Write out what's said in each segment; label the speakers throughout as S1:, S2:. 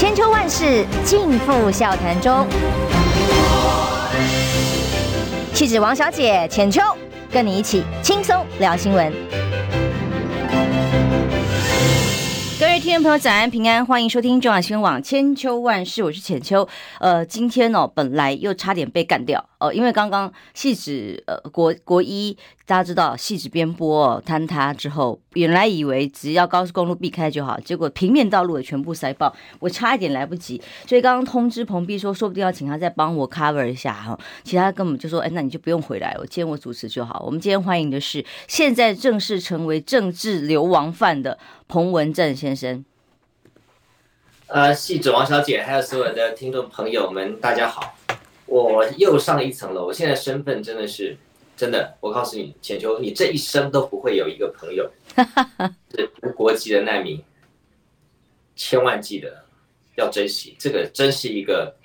S1: 千秋万世尽付笑谈中。气质王小姐浅秋，跟你一起轻松聊新闻。各位听众朋友，早安平安，欢迎收听中央新闻网千秋万世，我是浅秋。呃，今天哦，本来又差点被干掉。哦，因为刚刚汐止呃国国一大家知道汐止边坡坍塌之后，原来以为只要高速公路避开就好，结果平面道路也全部塞爆，我差一点来不及，所以刚刚通知彭碧说，说不定要请他再帮我 cover 一下哈，其他根本就说，哎，那你就不用回来，我今天我主持就好。我们今天欢迎的是现在正式成为政治流亡犯的彭文正先生。
S2: 呃，汐止王小姐，还有所有的听众朋友们，大家好。我又上一层楼，我现在身份真的是真的。我告诉你，浅秋，你这一生都不会有一个朋友 是无国籍的难民，千万记得要珍惜这个，真是一个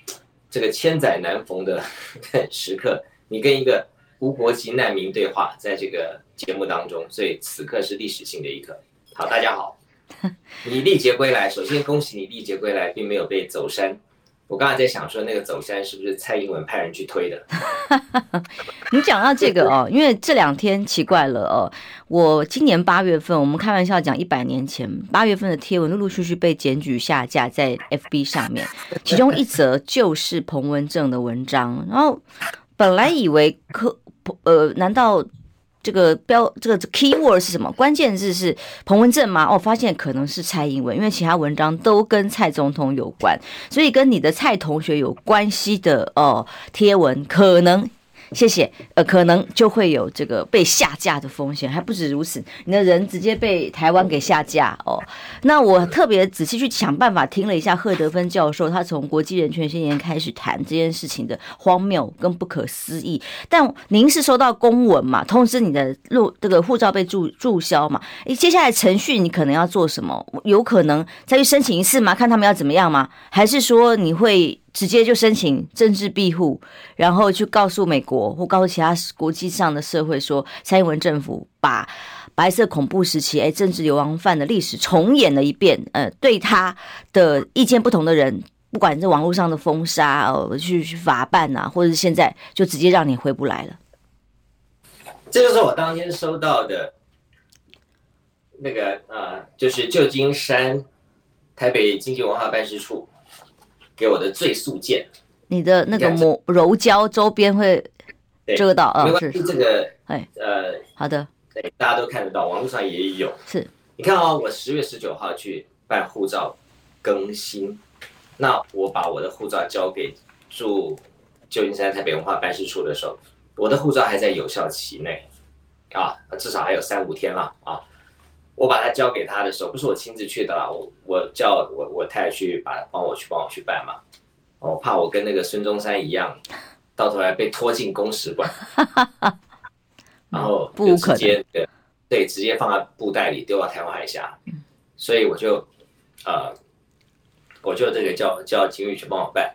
S2: 这个千载难逢的 时刻。你跟一个无国籍难民对话，在这个节目当中，所以此刻是历史性的一刻。好，大家好，你历劫归来，首先恭喜你历劫归来，并没有被走山。我刚才在想说，那个走山是不是蔡英文派人去推的？
S1: 你讲到这个哦，因为这两天奇怪了哦，我今年八月份，我们开玩笑讲一百年前八月份的贴文，陆陆续续被检举下架在 FB 上面，其中一则就是彭文正的文章，然后本来以为可呃，难道？这个标这个 keyword 是什么？关键字是彭文正吗？哦、发现可能是蔡英文，因为其他文章都跟蔡总统有关，所以跟你的蔡同学有关系的哦贴文可能。谢谢，呃，可能就会有这个被下架的风险，还不止如此，你的人直接被台湾给下架哦。那我特别仔细去想办法听了一下贺德芬教授，他从国际人权宣言开始谈这件事情的荒谬跟不可思议。但您是收到公文嘛，通知你的路这个护照被注注销嘛？诶，接下来程序你可能要做什么？有可能再去申请一次吗？看他们要怎么样吗？还是说你会？直接就申请政治庇护，然后去告诉美国或告诉其他国际上的社会说，蔡英文政府把白色恐怖时期哎政治流亡犯的历史重演了一遍。呃，对他的意见不同的人，不管是网络上的封杀哦，去去法办啊，或者是现在就直接让你回不来了。
S2: 这就是我当天收到的那个呃，就是旧金山台北经济文化办事处。给我的最速件，
S1: 你的那个膜柔胶周边会遮到啊？
S2: 是这个，哎，呃，
S1: 好的，
S2: 对，大家都看得到，网络上也有。
S1: 是，
S2: 你看啊，我十月十九号去办护照更新，那我把我的护照交给驻旧金山台北文化办事处的时候，我的护照还在有效期内啊，至少还有三五天了啊。我把它交给他的时候，不是我亲自去的啦，我我叫我我太太去把帮我去帮我去办嘛，我怕我跟那个孙中山一样，到头来被拖进公使馆，然后就直接对对直接放在布袋里丢到台湾海峡，所以我就呃我就这个叫叫警宇去帮我办，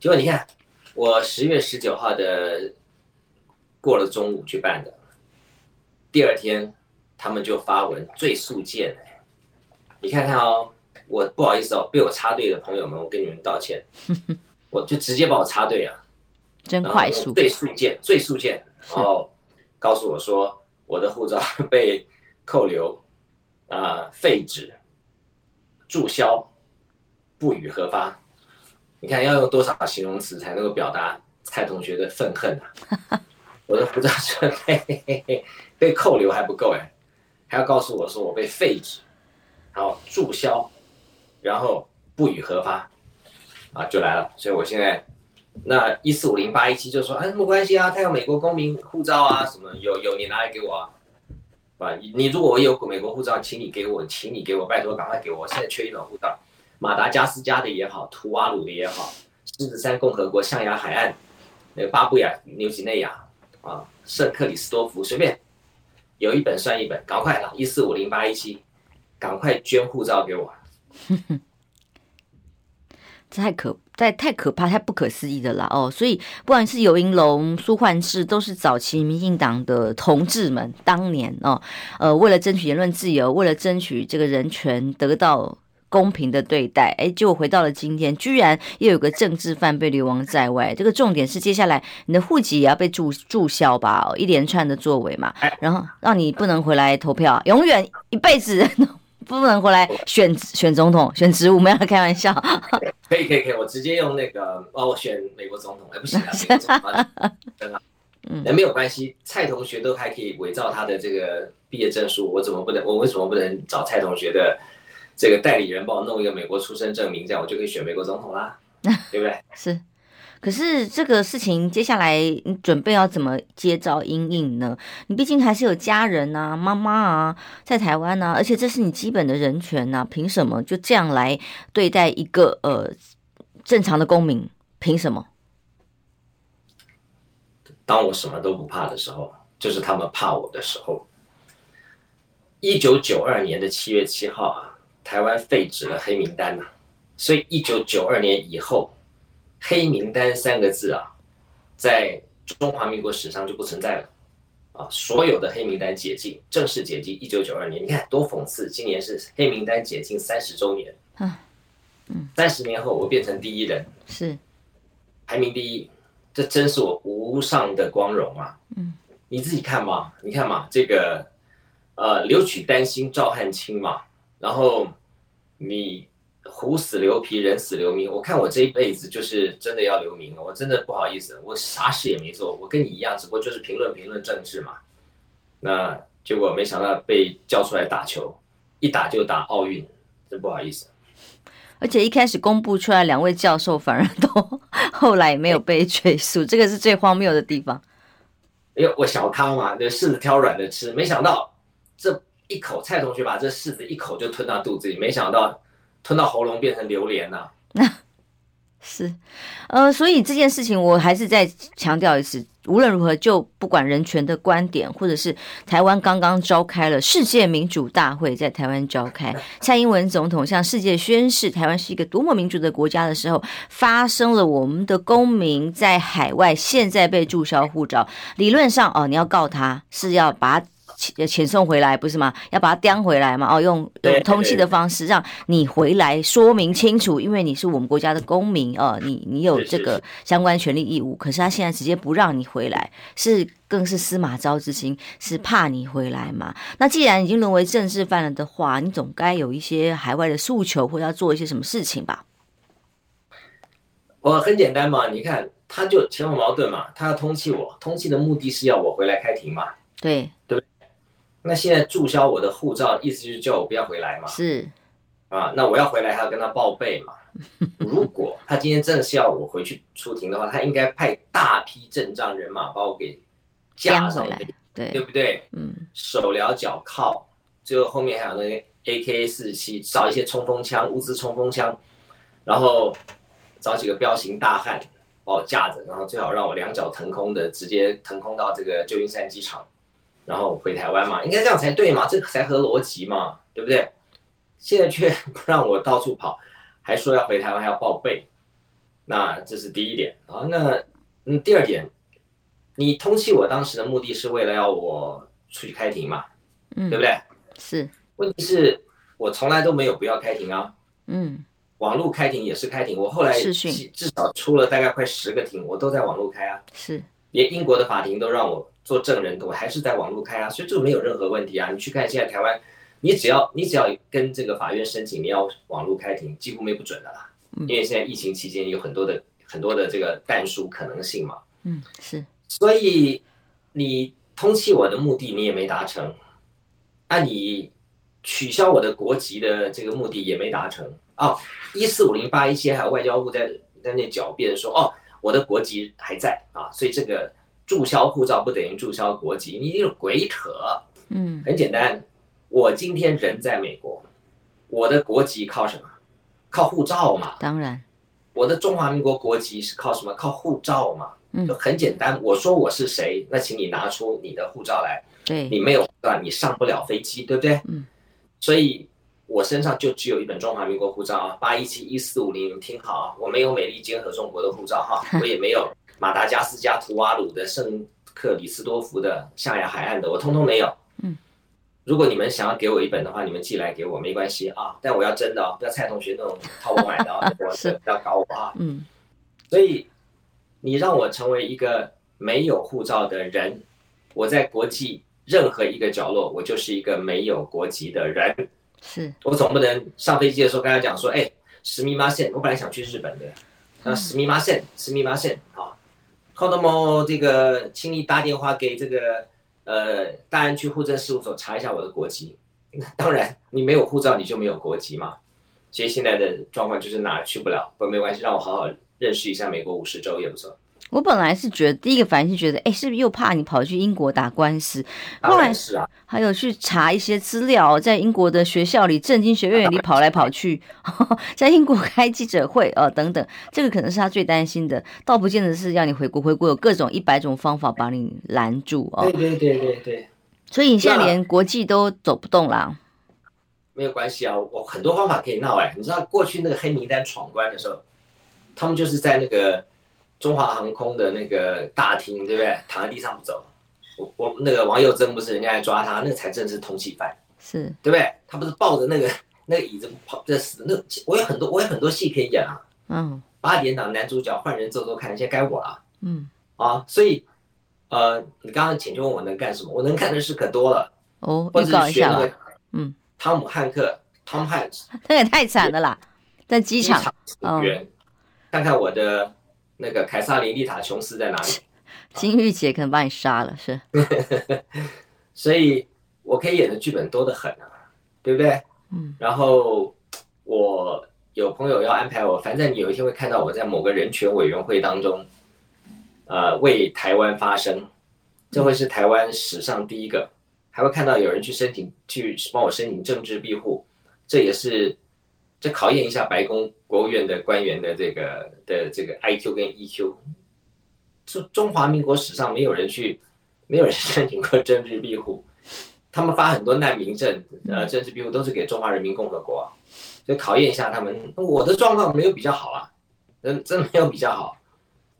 S2: 结果你看我十月十九号的过了中午去办的，第二天。他们就发文最速件，你看看哦，我不好意思哦，被我插队的朋友们，我跟你们道歉，我就直接把我插队啊，
S1: 真快速，
S2: 最速件，最速件，然后告诉我说我的护照被扣留，啊、呃，废止，注销，不予核发，你看要用多少形容词才能够表达蔡同学的愤恨啊？我的护照是被 被扣留还不够哎。还要告诉我说我被废止，然后注销，然后不予核发，啊，就来了。所以我现在那一四五零八一七就说，哎，没关系啊，他有美国公民护照啊，什么有有你拿来给我啊，啊，你如果我有美国护照，请你给我，请你给我，拜托赶快给我，我现在缺一本护照，马达加斯加的也好，图瓦鲁的也好，狮子山共和国象牙海岸，那个巴布亚纽几内亚啊，圣克里斯多福随便。有一本算一本，赶快了，一四五零八一七，赶快捐护照给我。
S1: 这太可太太可怕，太不可思议的了哦！所以不管是游盈龙、苏焕智，都是早期民进党的同志们，当年哦，呃，为了争取言论自由，为了争取这个人权得到公平的对待，哎，结果回到了今天，居然又有个政治犯被流亡在外。这个重点是接下来你的户籍也要被注注销吧？哦，一连串的作为嘛，然后让你不能回来投票，永远一辈子 不能回来选选总统、选职务，没有开玩笑。
S2: 可以可以可以，我直接用那个哦，我选美国总统，哎，不行啊，美国总统嗯，那没有关系，蔡同学都还可以伪造他的这个毕业证书，我怎么不能？我为什么不能找蔡同学的？这个代理人帮我弄一个美国出生证明，这样我就可以选美国总统啦，对不对？
S1: 是，可是这个事情接下来你准备要怎么接招阴影呢？你毕竟还是有家人啊，妈妈啊，在台湾啊，而且这是你基本的人权啊，凭什么就这样来对待一个呃正常的公民？凭什么？
S2: 当我什么都不怕的时候，就是他们怕我的时候。一九九二年的七月七号啊。台湾废止了黑名单呐，所以一九九二年以后，黑名单三个字啊，在中华民国史上就不存在了，啊，所有的黑名单解禁，正式解禁。一九九二年，你看多讽刺，今年是黑名单解禁三十周年，嗯，三十年后我变成第一人，
S1: 是。
S2: 排名第一，这真是我无上的光荣啊，嗯，你自己看嘛，你看嘛，这个呃，留取丹心照汗青嘛。然后你虎死留皮，人死留名。我看我这一辈子就是真的要留名了，我真的不好意思，我啥事也没做，我跟你一样，只不过就是评论评论政治嘛。那结果没想到被叫出来打球，一打就打奥运，真不好意思。
S1: 而且一开始公布出来，两位教授反而都后来没有被追诉，这个是最荒谬的地方。
S2: 哎呦，我小康嘛，那柿子挑软的吃，没想到这。一口，蔡同学把这柿子一口就吞到肚子里，没想到吞到喉咙变成榴莲了。
S1: 是，呃，所以这件事情我还是再强调一次，无论如何，就不管人权的观点，或者是台湾刚刚召开了世界民主大会，在台湾召开，蔡英文总统向世界宣示台湾是一个多么民主的国家的时候，发生了我们的公民在海外现在被注销护照，理论上哦，你要告他是要把。遣送回来不是吗？要把它叼回来嘛？哦，用用通气的方式让你回来说明清楚，因为你是我们国家的公民哦，你你有这个相关权利义务。可是他现在直接不让你回来，是更是司马昭之心，是怕你回来嘛？那既然已经沦为政治犯了的话，你总该有一些海外的诉求，或者要做一些什么事情吧？
S2: 我很简单嘛，你看他就前后矛盾嘛，他要通气我，通气的目的是要我回来开庭嘛？
S1: 对对。
S2: 那现在注销我的护照，意思就是叫我不要回来嘛？
S1: 是，
S2: 啊，那我要回来还要跟他报备嘛？如果他今天真的是要我回去出庭的话，他应该派大批阵仗人马把我给架上来，
S1: 对
S2: 对不对？嗯，手镣脚铐，最后后面还有那个 AK 四十七，找一些冲锋枪，乌兹冲锋枪，然后找几个彪形大汉把我架着，然后最好让我两脚腾空的直接腾空到这个旧金山机场。然后回台湾嘛，应该这样才对嘛，这才合逻辑嘛，对不对？现在却不让我到处跑，还说要回台湾还要报备，那这是第一点啊。那嗯，第二点，你通气我当时的目的是为了要我出去开庭嘛，嗯，对不对？
S1: 是。
S2: 问题是我从来都没有不要开庭啊，嗯，网络开庭也是开庭，我后来至少出了大概快十个庭，我都在网络开啊，
S1: 是。
S2: 连英国的法庭都让我做证人，我还是在网络开啊，所以这个没有任何问题啊。你去看现在台湾，你只要你只要跟这个法院申请你要网络开庭，几乎没不准的啦。因为现在疫情期间有很多的很多的这个但书可能性嘛。
S1: 嗯，是。
S2: 所以你通缉我的目的你也没达成，那你取消我的国籍的这个目的也没达成哦，一四五零八一七还有外交部在在那狡辩说哦。我的国籍还在啊，所以这个注销护照不等于注销国籍，你这是鬼扯。嗯，很简单，我今天人在美国，我的国籍靠什么？靠护照嘛。
S1: 当然，
S2: 我的中华民国国籍是靠什么？靠护照嘛。嗯，就很简单，我说我是谁，那请你拿出你的护照来。
S1: 对，
S2: 你没有护照，你上不了飞机，对不对？嗯，所以。我身上就只有一本中华民国护照啊，八一七一四五零，你们听好啊，我没有美利坚合众国的护照哈，我也没有马达加斯加图瓦鲁的圣克里斯多福的象牙海岸的，我通通没有。嗯， 如果你们想要给我一本的话，你们寄来给我没关系啊，但我要真的哦，不要蔡同学那种淘宝买的哦，是不要搞我啊。
S1: 嗯，
S2: 所以你让我成为一个没有护照的人，我在国际任何一个角落，我就是一个没有国籍的人。
S1: 是
S2: 我总不能上飞机的时候跟他讲说，哎，すみません，我本来想去日本的，那すみません，すみません啊， 好那么这个，请你打电话给这个。呃，大安区户政事务所查一下我的国籍。当然，你没有护照，你就没有国籍嘛。所以现在的状况就是哪去不了，不过没关系，让我好好认识一下美国五十州也不错。
S1: 我本来是觉得第一个反应是觉得，哎，是不是又怕你跑去英国打官司？后来
S2: 是啊，
S1: 还有去查一些资料，在英国的学校里、政经学院里跑来跑去，在英国开记者会哦等等，这个可能是他最担心的，倒不见得是要你回国。回国有各种一百种方法把你拦住哦。
S2: 对对对对对。
S1: 所以你现在连国际都走不动啦。
S2: 没有关系啊，我很多方法可以闹哎。你知道过去那个黑名单闯关的时候，他们就是在那个。中华航空的那个大厅，对不对？躺在地上不走，我我那个王佑珍不是人家来抓他，那个才正是通缉犯，
S1: 是
S2: 对不对？他不是抱着那个那个椅子跑在死，那我有很多我有很多戏可以演啊。
S1: 嗯，
S2: 八点档男主角换人做做看，现在该我了。
S1: 嗯，
S2: 啊，所以呃，你刚刚请求问我能干什么？我能干的事可多了。
S1: 哦，预告一下了。嗯，
S2: 汤姆汉克，Tom Hanks，
S1: 他也太惨了啦，在机场。
S2: 哦，看看我的。那个凯撒琳·丽塔·琼斯在哪里？
S1: 金玉姐可能把你杀了，是。
S2: 所以，我可以演的剧本多得很啊，对不对？
S1: 嗯。
S2: 然后，我有朋友要安排我，反正你有一天会看到我在某个人权委员会当中，呃，为台湾发声，这会是台湾史上第一个，还会看到有人去申请，去帮我申请政治庇护，这也是。这考验一下白宫国务院的官员的这个的这个 IQ 跟 EQ。中中华民国史上没有人去，没有人申请过政治庇护，他们发很多难民证，呃，政治庇护都是给中华人民共和国，所以考验一下他们。我的状况没有比较好啊，真真没有比较好，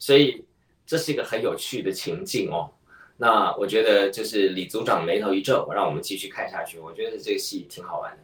S2: 所以这是一个很有趣的情境哦。那我觉得就是李组长眉头一皱，让我们继续看下去。我觉得这个戏挺好玩的。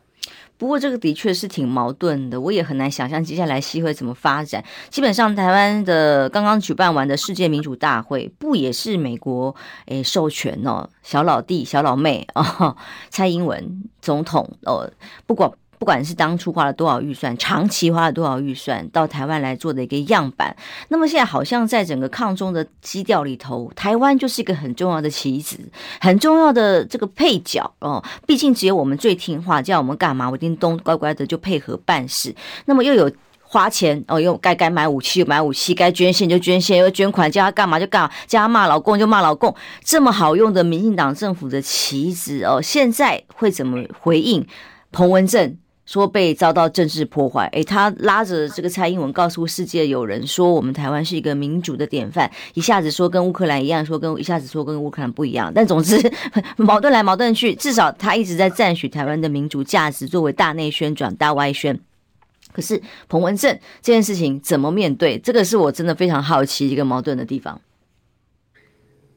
S1: 不过这个的确是挺矛盾的，我也很难想象接下来戏会怎么发展。基本上，台湾的刚刚举办完的世界民主大会，不也是美国诶授权哦，小老弟、小老妹哦，蔡英文总统哦，不管。不管是当初花了多少预算，长期花了多少预算，到台湾来做的一个样板，那么现在好像在整个抗中的基调里头，台湾就是一个很重要的棋子，很重要的这个配角哦。毕竟只有我们最听话，叫我们干嘛，我叮咚乖乖的就配合办事。那么又有花钱哦，又该该买武器就买武器，该捐献就捐献，又捐款，叫他干嘛就干嘛，叫他骂老公就骂老公，这么好用的民进党政府的棋子哦，现在会怎么回应彭文正？说被遭到政治破坏，诶，他拉着这个蔡英文告诉世界友人说，我们台湾是一个民主的典范，一下子说跟乌克兰一样，说跟一下子说跟乌克兰不一样，但总之 矛盾来矛盾去，至少他一直在赞许台湾的民主价值，作为大内宣转大外宣。可是彭文正这件事情怎么面对？这个是我真的非常好奇一个矛盾的地方。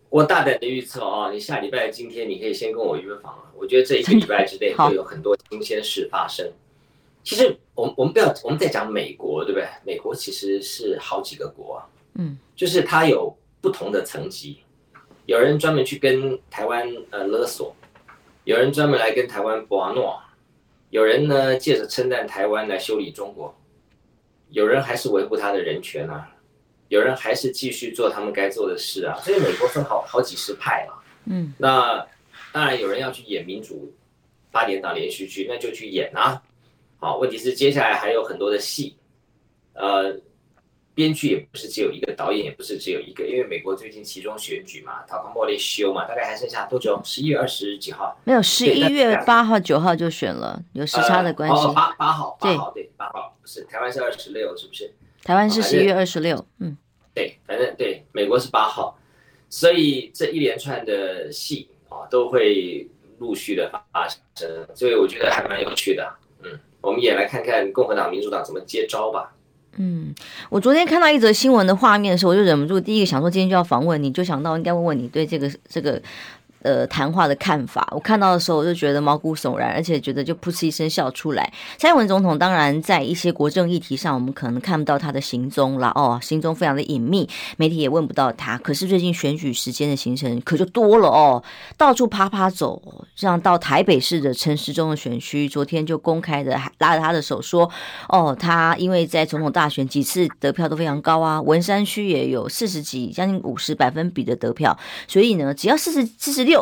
S2: 我大胆的预测啊，你下礼拜今天你可以先跟我约访了。我觉得这一个礼拜之内会有很多新鲜事发生。其实我们我们不要我们在讲美国，对不对？美国其实是好几个国啊，
S1: 嗯，
S2: 就是它有不同的层级。有人专门去跟台湾呃勒索，有人专门来跟台湾博诺，有人呢借着称赞台湾来修理中国，有人还是维护他的人权啊。有人还是继续做他们该做的事啊，所以美国分好好几十派啊。
S1: 嗯，
S2: 那当然有人要去演民主八点档连续剧，那就去演啊。好，问题是接下来还有很多的戏，呃，编剧也不是只有一个，导演也不是只有一个，因为美国最近其中选举嘛，他刚末列休嘛，大概还剩下多久？十一月二十几号？
S1: 没有，十一月八号、九号就选了，有时差的关系。
S2: 呃、哦，八八号，八号对，八号不是台湾是二十六，是不是？
S1: 台湾是十一月二十六，嗯，
S2: 对，反正对，美国是八号，所以这一连串的戏啊都会陆续的发生，所以我觉得还蛮有趣的，嗯，我们也来看看共和党、民主党怎么接招吧。
S1: 嗯，我昨天看到一则新闻的画面的时候，我就忍不住第一个想说今天就要访问你，就想到应该问问你对这个这个呃，谈话的看法，我看到的时候我就觉得毛骨悚然，而且觉得就噗嗤一声笑出来。蔡英文总统当然在一些国政议题上，我们可能看不到他的行踪了哦，行踪非常的隐秘，媒体也问不到他。可是最近选举时间的行程可就多了哦，到处趴趴走，像到台北市的陈时中的选区，昨天就公开的拉着他的手说，哦，他因为在总统大选几次得票都非常高啊，文山区也有四十几将近五十百分比的得票，所以呢，只要四十四十。六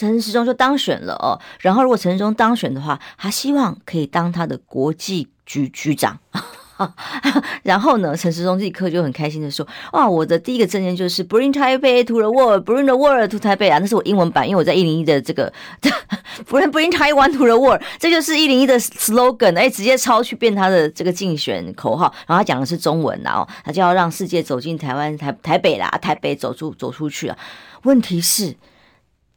S1: 陈时中就当选了哦，然后如果陈时中当选的话，他希望可以当他的国际局局长。然后呢，陈时中立刻就很开心的说：“哇，我的第一个证件就是 Bring Taipei to the world，Bring the world to Taipei 啊，那是我英文版，因为我在一零一的这个 Bring Bring Taiwan to the world，这就是一零一的 slogan，哎，直接抄去变他的这个竞选口号。然后他讲的是中文啊，他就要让世界走进台湾台台北啦，台北走出走出去啊。问题是。”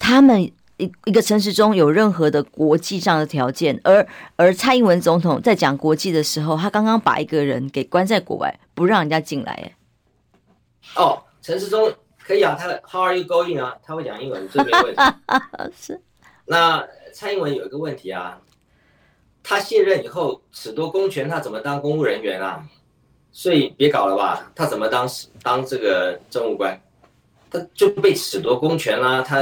S1: 他们一一个陈时中有任何的国际上的条件，而而蔡英文总统在讲国际的时候，他刚刚把一个人给关在国外，不让人家进来。哎，
S2: 哦，陈时中可以啊，他的 How are you going 啊？他会讲英文，这没问题。是。那蔡英文有一个问题啊，他卸任以后，褫夺公权，他怎么当公务人员啊？所以别搞了吧，他怎么当当这个政务官？他就被褫夺公权啦，他。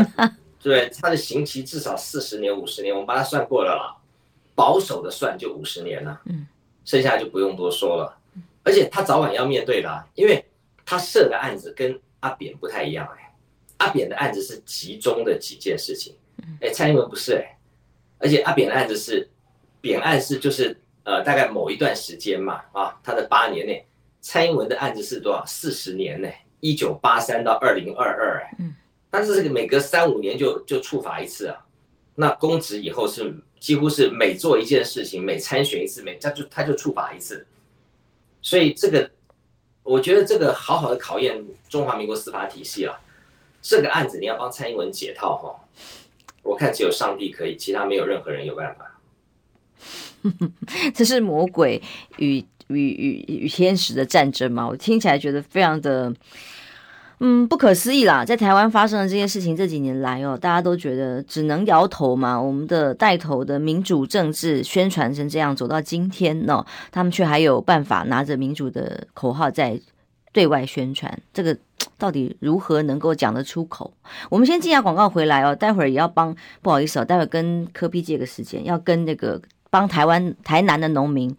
S2: 对，他的刑期至少四十年、五十年，我们把它算过了啦，保守的算就五十年了，嗯，剩下就不用多说了，而且他早晚要面对的，因为他设的案子跟阿扁不太一样哎，阿扁的案子是集中的几件事情，哎，蔡英文不是哎，而且阿扁的案子是扁案是就是呃大概某一段时间嘛啊，他的八年内，蔡英文的案子是多少？四十年呢，一九八三到二零二二哎，嗯。但是这个每隔三五年就就处罚一次啊，那公职以后是几乎是每做一件事情，每参选一次，每他就他就处罚一次，所以这个我觉得这个好好的考验中华民国司法体系了。这个案子你要帮蔡英文解套哈，我看只有上帝可以，其他没有任何人有办法。
S1: 这是魔鬼与与与与天使的战争吗？我听起来觉得非常的。嗯，不可思议啦！在台湾发生的这些事情，这几年来哦，大家都觉得只能摇头嘛。我们的带头的民主政治宣传成这样，走到今天呢，他们却还有办法拿着民主的口号在对外宣传，这个 到底如何能够讲得出口？我们先进下广告回来哦，待会儿也要帮，不好意思哦，待会儿跟柯 P 借个时间，要跟那个帮台湾台南的农民。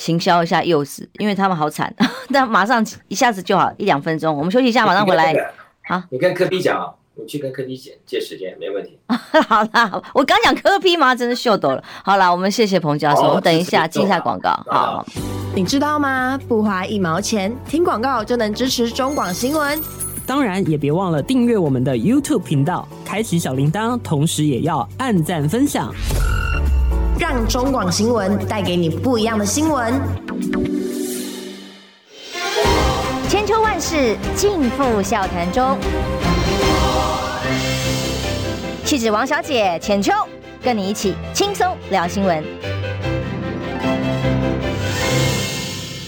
S1: 行销一下柚子，因为他们好惨，但马上一下子就好，一两分钟，我们休息一下，马上回来。好，
S2: 你跟科比讲啊，你去跟科比借借时间，没问题。
S1: 好啦，我刚讲科比吗？真是秀逗了。好啦，我们谢谢彭教授，我们等一下进一下广告。好，
S3: 你知道吗？不花一毛钱，听广告就能支持中广新闻。
S4: 当然，也别忘了订阅我们的 YouTube 频道，开启小铃铛，同时也要按赞分享。
S3: 让中广新闻带给你不一样的新闻。
S5: 千秋万世尽付笑谈中。气质王小姐浅秋，跟你一起轻松聊新闻。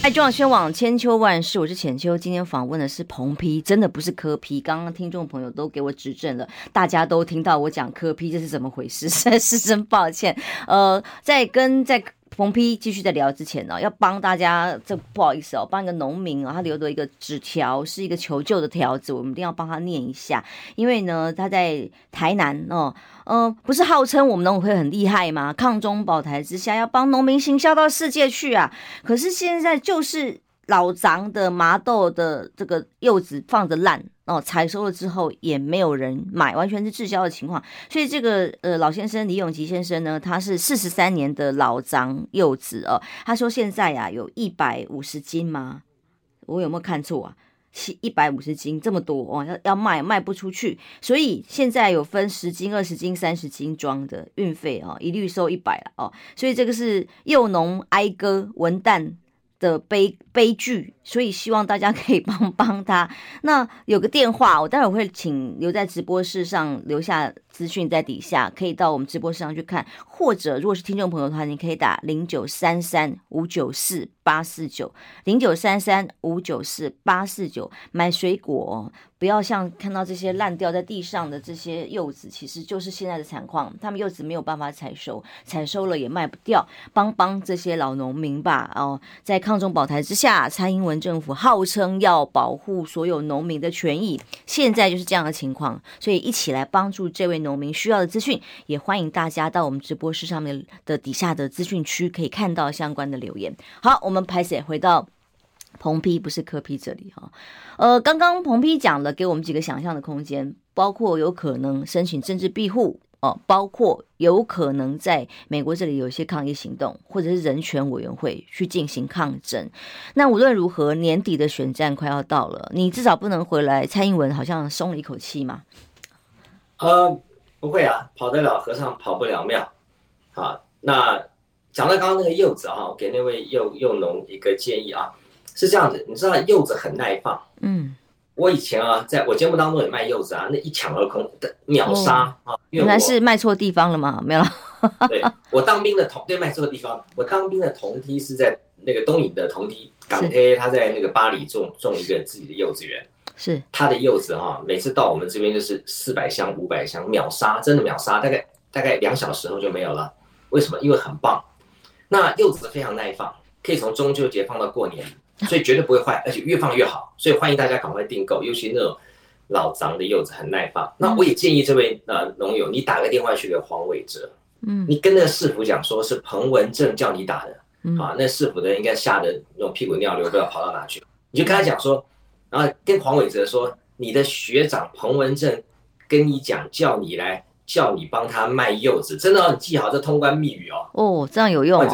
S1: 爱中广宣网千秋万世，我是浅秋。今天访问的是彭批，真的不是柯批。刚刚听众朋友都给我指正了，大家都听到我讲柯批这是怎么回事？实在是真抱歉。呃，在跟在。冯批继续在聊之前呢，要帮大家，这不好意思哦，帮一个农民啊，他留的一个纸条是一个求救的条子，我们一定要帮他念一下，因为呢，他在台南哦，嗯、呃，不是号称我们农委会很厉害吗？抗中保台之下，要帮农民行销到世界去啊，可是现在就是。老欉的麻豆的这个柚子放着烂哦，采收了之后也没有人买，完全是滞销的情况。所以这个呃老先生李永吉先生呢，他是四十三年的老欉柚子哦，他说现在呀、有一百五十斤吗？我有没有看错啊？七一百五十斤这么多哦，要要卖卖不出去，所以现在有分十斤、二十斤、三十斤装的运费哦，一律收一百哦。所以这个是柚农哀歌文旦的悲悲剧所以希望大家可以帮帮他。那有个电话，我待会会请留在直播室上留下资讯在底下，可以到我们直播室上去看。或者如果是听众朋友的话，你可以打零九三三五九四八四九零九三三五九四八四九买水果。不要像看到这些烂掉在地上的这些柚子，其实就是现在的惨况。他们柚子没有办法采收，采收了也卖不掉。帮帮这些老农民吧！哦，在抗中保台之下，蔡英文政府号称要保护所有农民的权益，现在就是这样的情况。所以一起来帮助这位农民需要的资讯，也欢迎大家到我们直播室上面的底下的资讯区可以看到相关的留言。好，我们拍摄回到。彭批不是柯批这里哈，呃，刚刚彭批讲了，给我们几个想象的空间，包括有可能申请政治庇护哦，包括有可能在美国这里有一些抗议行动，或者是人权委员会去进行抗争。那无论如何，年底的选战快要到了，你至少不能回来。蔡英文好像松了一口气嘛？
S2: 呃，不会啊，跑得了和尚跑不了庙。好，那讲到刚刚那个柚子哈，给那位柚柚农一个建议啊。是这样子，你知道柚子很耐放。嗯，我以前啊，在我节目当中也卖柚子啊，那一抢而空的秒杀啊。
S1: 原来是卖错地方了吗？没有了。
S2: 对，我当兵的同对卖错地方，我当兵的同梯是在那个东影的同梯港铁，他在那个巴黎种种一个自己的柚子园。是他的柚子哈，每次到我们这边就是四百箱、五百箱秒杀，真的秒杀，大概大概两小时后就没有了。为什么？因为很棒。那柚子非常耐放，可以从中秋节放到过年。所以绝对不会坏，而且越放越好。所以欢迎大家赶快订购，尤其那种老长的柚子很耐放。那我也建议这位呃农友，你打个电话去给黄伟哲，嗯，你跟那个市府讲说是彭文正叫你打的，嗯啊，那市府的人应该吓得那种屁滚尿流，不知道跑到哪去。你就跟他讲说，然后跟黄伟哲说，你的学长彭文正跟你讲，叫你来叫你帮他卖柚子，真的要你记好这通关密语哦。
S1: 哦，这样有用啊。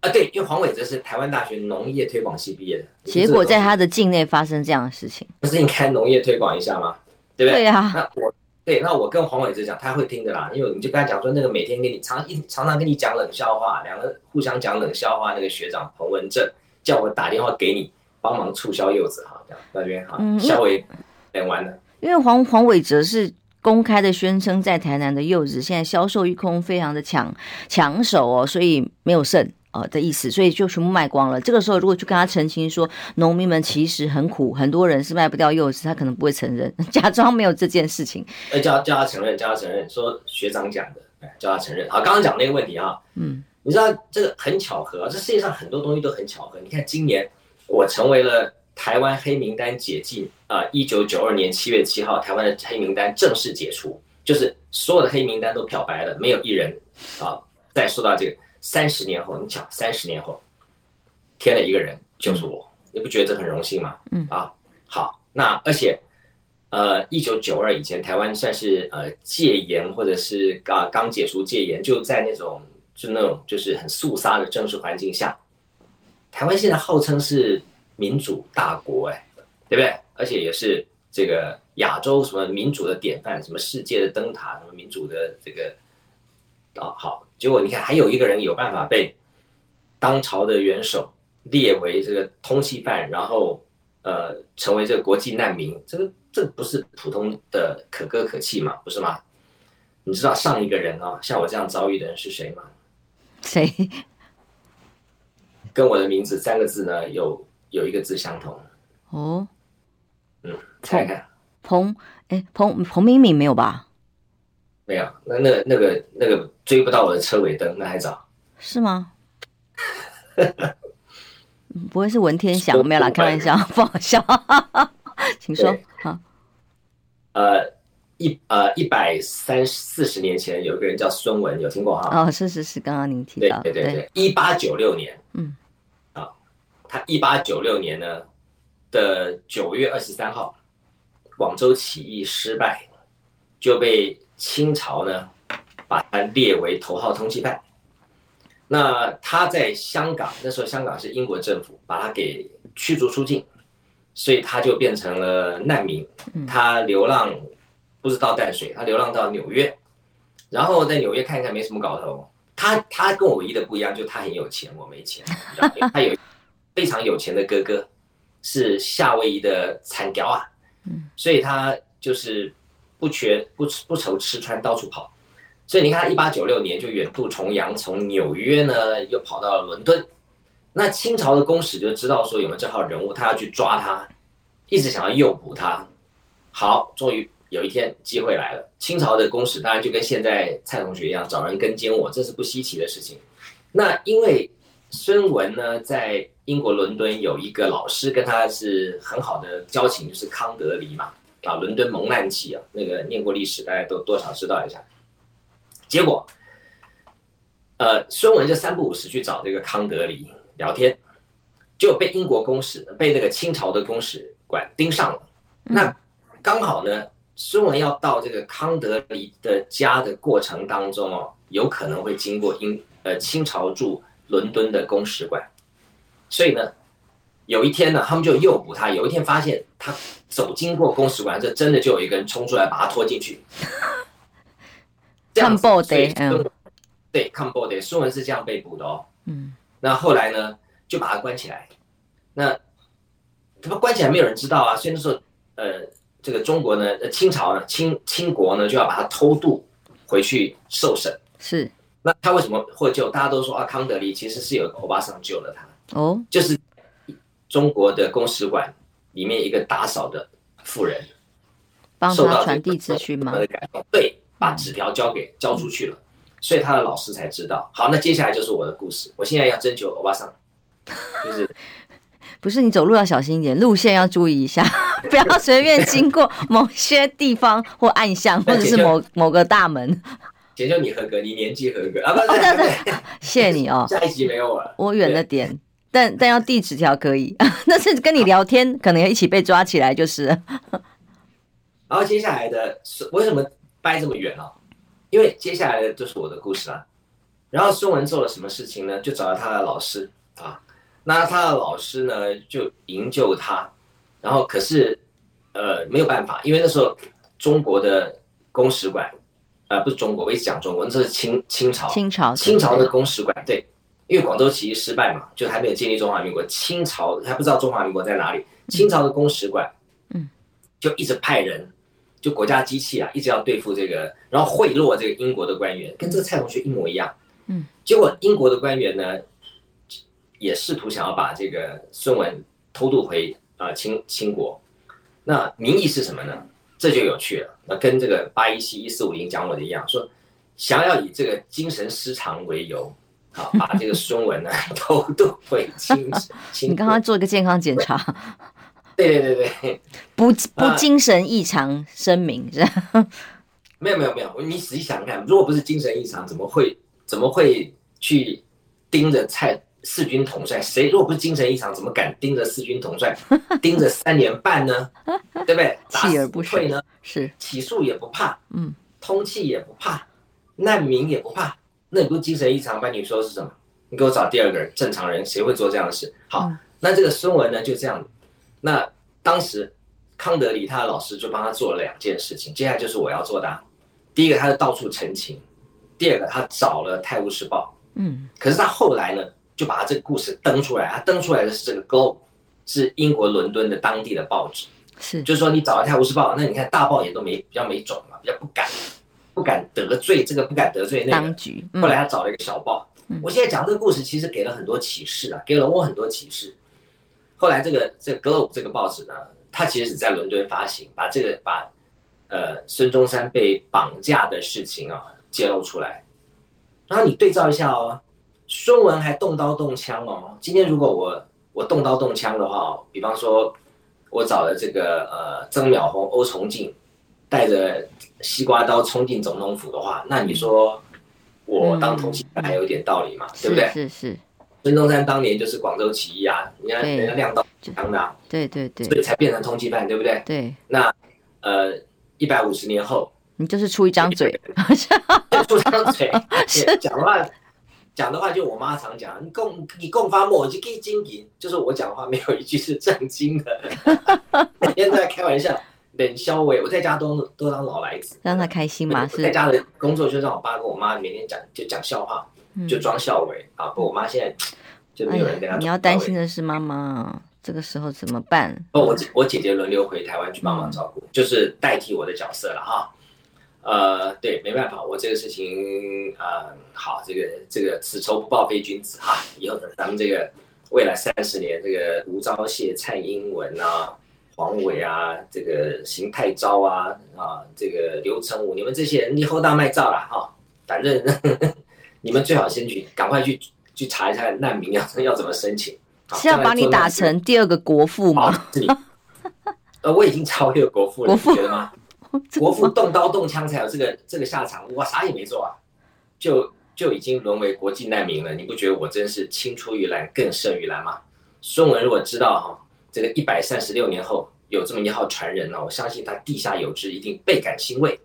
S2: 啊，对，因为黄伟哲是台湾大学农业推广系毕业的，
S1: 结果在他的境内发生这样的事情，
S2: 不是应该农业推广一下吗？对不对？
S1: 对呀、啊。
S2: 那我对，那我跟黄伟哲讲，他会听的啦，因为你就跟他讲说，那个每天跟你常一常常跟你讲冷笑话，两个互相讲冷笑话，那个学长彭文正叫我打电话给你帮忙促销柚子哈，这样那边哈，嗯、稍微点完了。
S1: 因为黄黄伟哲是公开的宣称，在台南的柚子现在销售一空，非常的抢抢手哦，所以没有剩。呃的意思，所以就全部卖光了。这个时候，如果去跟他澄清说，农民们其实很苦，很多人是卖不掉柚子，他可能不会承认，假装没有这件事情。
S2: 哎，叫叫他承认，叫他承认，说学长讲的，哎，叫他承认。好，刚刚讲那个问题啊，嗯，你知道这个很巧合，这世界上很多东西都很巧合。你看，今年我成为了台湾黑名单解禁啊，一九九二年七月七号，台湾的黑名单正式解除，就是所有的黑名单都漂白了，没有一人啊再说到这个。三十年后，你讲三十年后，添了一个人，就是我，你不觉得这很荣幸吗？嗯啊，好，那而且，呃，一九九二以前，台湾算是呃戒严，或者是刚刚解除戒严，就在那种就那种就是很肃杀的政治环境下，台湾现在号称是民主大国，哎，对不对？而且也是这个亚洲什么民主的典范，什么世界的灯塔，什么民主的这个，啊，好。结果你看，还有一个人有办法被当朝的元首列为这个通缉犯，然后呃成为这个国际难民，这个这不是普通的可歌可泣嘛，不是吗？你知道上一个人啊，像我这样遭遇的人是谁吗？
S1: 谁？
S2: 跟我的名字三个字呢，有有一个字相同。哦，嗯，猜看，
S1: 彭，哎，彭彭明敏没有吧？
S2: 没有，那那个那个那个追不到我的车尾灯，那还早。
S1: 是吗？不会是文天祥？没有啦，开玩笑，不好笑。请说。好。
S2: 呃，一呃一百三四十年前，有一个人叫孙文，有听过哈？
S1: 哦，是是是，刚刚您提到。
S2: 对对对对，一八九六年。嗯。啊，他一八九六年呢的九月二十三号，广州起义失败，就被。清朝呢，把他列为头号通缉犯。那他在香港，那时候香港是英国政府把他给驱逐出境，所以他就变成了难民。他流浪不知道淡水，他流浪到纽约，然后在纽约看一看没什么搞头。他他跟我唯一的不一样，就他很有钱，我没钱。他有非常有钱的哥哥，是夏威夷的产雕啊，嗯，所以他就是不缺不不愁吃穿，到处跑。所以你看，他一八九六年就远渡重洋，从纽约呢又跑到了伦敦。那清朝的公使就知道说有没有这号人物，他要去抓他，一直想要诱捕他。好，终于有一天机会来了。清朝的公使当然就跟现在蔡同学一样，找人跟监我，这是不稀奇的事情。那因为孙文呢，在英国伦敦有一个老师跟他是很好的交情，就是康德黎嘛，啊，伦敦蒙难记啊，那个念过历史，大家都多少知道一下。结果，呃，孙文就三不五时去找这个康德黎聊天，就被英国公使，被那个清朝的公使馆盯上了。那刚好呢，孙文要到这个康德黎的家的过程当中哦，有可能会经过英呃清朝驻伦敦的公使馆，所以呢，有一天呢，他们就诱捕他。有一天发现他走经过公使馆，这真的就有一个人冲出来把他拖进去。
S1: 看报的，嗯，
S2: 对，看报的，孙文是这样被捕的哦。嗯，那后来呢，就把他关起来。那他们关起来，没有人知道啊。所以那时候，呃，这个中国呢，清朝呢，清清国呢，就要把他偷渡回去受审。
S1: 是。
S2: 那他为什么获救？大家都说啊，康德利其实是有个欧巴桑救了他。哦。就是中国的公使馆里面一个打扫的妇人，
S1: 帮他传递资讯吗？
S2: 对。把纸条交给交出去了，所以他的老师才知道。好，那接下来就是我的故事。我现在要征求欧巴桑，就是
S1: 不是你走路要小心一点，路线要注意一下，不要随便经过某些地方或暗巷，或者是某某个大门。
S2: 解救你合格，你年纪合格啊！不对对对，
S1: 谢谢你哦。
S2: 下一集没有我了，
S1: 我远了点，但但要递纸条可以，但是跟你聊天可能要一起被抓起来，就是。
S2: 然后接下来的是为什么？掰这么远啊，因为接下来的就是我的故事了。然后孙文做了什么事情呢？就找到他的老师啊，那他的老师呢就营救他，然后可是呃没有办法，因为那时候中国的公使馆，呃不是中国，我一直讲中国，这是清清朝，
S1: 清朝
S2: 清朝的公使馆对，因为广州起义失败嘛，就还没有建立中华民国，清朝还不知道中华民国在哪里，清朝的公使馆嗯就一直派人。就国家机器啊，一直要对付这个，然后贿赂这个英国的官员，跟这个蔡同学一模一样。嗯，结果英国的官员呢，也试图想要把这个孙文偷渡回啊、呃、清清国。那名义是什么呢？这就有趣了。那跟这个八一七一四五零讲我的一样，说想要以这个精神失常为由，好把这个孙文呢偷渡回清清。
S1: 你刚刚做一个健康检查。
S2: 对对对对，
S1: 不不精神异常声明是吧？
S2: 没有没有没有，你仔细想想看，如果不是精神异常，怎么会怎么会去盯着蔡四军统帅？谁如果不是精神异常，怎么敢盯着四军统帅 盯着三年半呢？对不对？
S1: 锲而不舍
S2: 呢？
S1: 是
S2: 起诉也不怕，嗯，通气也不怕，难民也不怕，那你不是精神异常？那你说是什么？你给我找第二个人，正常人谁会做这样的事？好，嗯、那这个孙文呢，就这样。那当时康德里他的老师就帮他做了两件事情，接下来就是我要做的。第一个，他是到处澄清；第二个，他找了《泰晤士报》。嗯，可是他后来呢，就把他这个故事登出来。他登出来的是这个《Globe》，是英国伦敦的当地的报纸。是，就是说你找了《泰晤士报》，那你看大报也都没比较没种嘛，比较不敢，不敢得罪这个，不敢得罪那个。当局。后来他找了一个小报。我现在讲这个故事，其实给了很多启示啊，给了我很多启示。后来这个这个《Globe》这个报纸呢，它其实只在伦敦发行，把这个把呃孙中山被绑架的事情啊揭露出来。然后你对照一下哦，孙文还动刀动枪哦。今天如果我我动刀动枪的话，比方说我找了这个呃曾淼红、欧崇敬，带着西瓜刀冲进总统府的话，那你说我当通缉犯还有点道理嘛？嗯、对不对？
S1: 是是。是
S2: 孙中山当年就是广州起义啊，人家人家亮刀枪的，
S1: 对对对，
S2: 所以才变成通缉犯，对不对？
S1: 对。
S2: 那呃，一百五十年后，
S1: 你就是出一张嘴，
S2: 出张嘴，讲的话，讲的话就我妈常讲，你共你共发墨就可以经营，就是我讲的话没有一句是正经的，每天都在开玩笑，冷笑话。我在家都都当老来子，
S1: 让他开心嘛。
S2: 是在家的工作就让我爸跟我妈每天讲就讲笑话。就装笑伟啊！不过我妈现在就没有人跟她。
S1: 你要担心的是妈妈这个时候怎么办？
S2: 哦，我我姐姐轮流回台湾去帮忙照顾，嗯、就是代替我的角色了哈。呃，对，没办法，我这个事情啊、呃，好，这个这个此仇不报非君子哈。以后咱们这个未来三十年，这个吴钊燮、蔡英文啊、黄伟啊、这个邢太昭啊啊，这个刘成武，你们这些人，以后大卖照了哈。反正 你们最好先去，赶快去去查一下难民要要怎么申请。
S1: 是要把你打成第二个国父吗？
S2: 是你，呃，我已经超越国父了，你觉得吗？国父动刀动枪才有这个这个下场，我啥也没做啊，就就已经沦为国际难民了。你不觉得我真是青出于蓝更胜于蓝吗？孙文如果知道哈，这个一百三十六年后有这么一号传人呢，我相信他地下有知，一定倍感欣慰。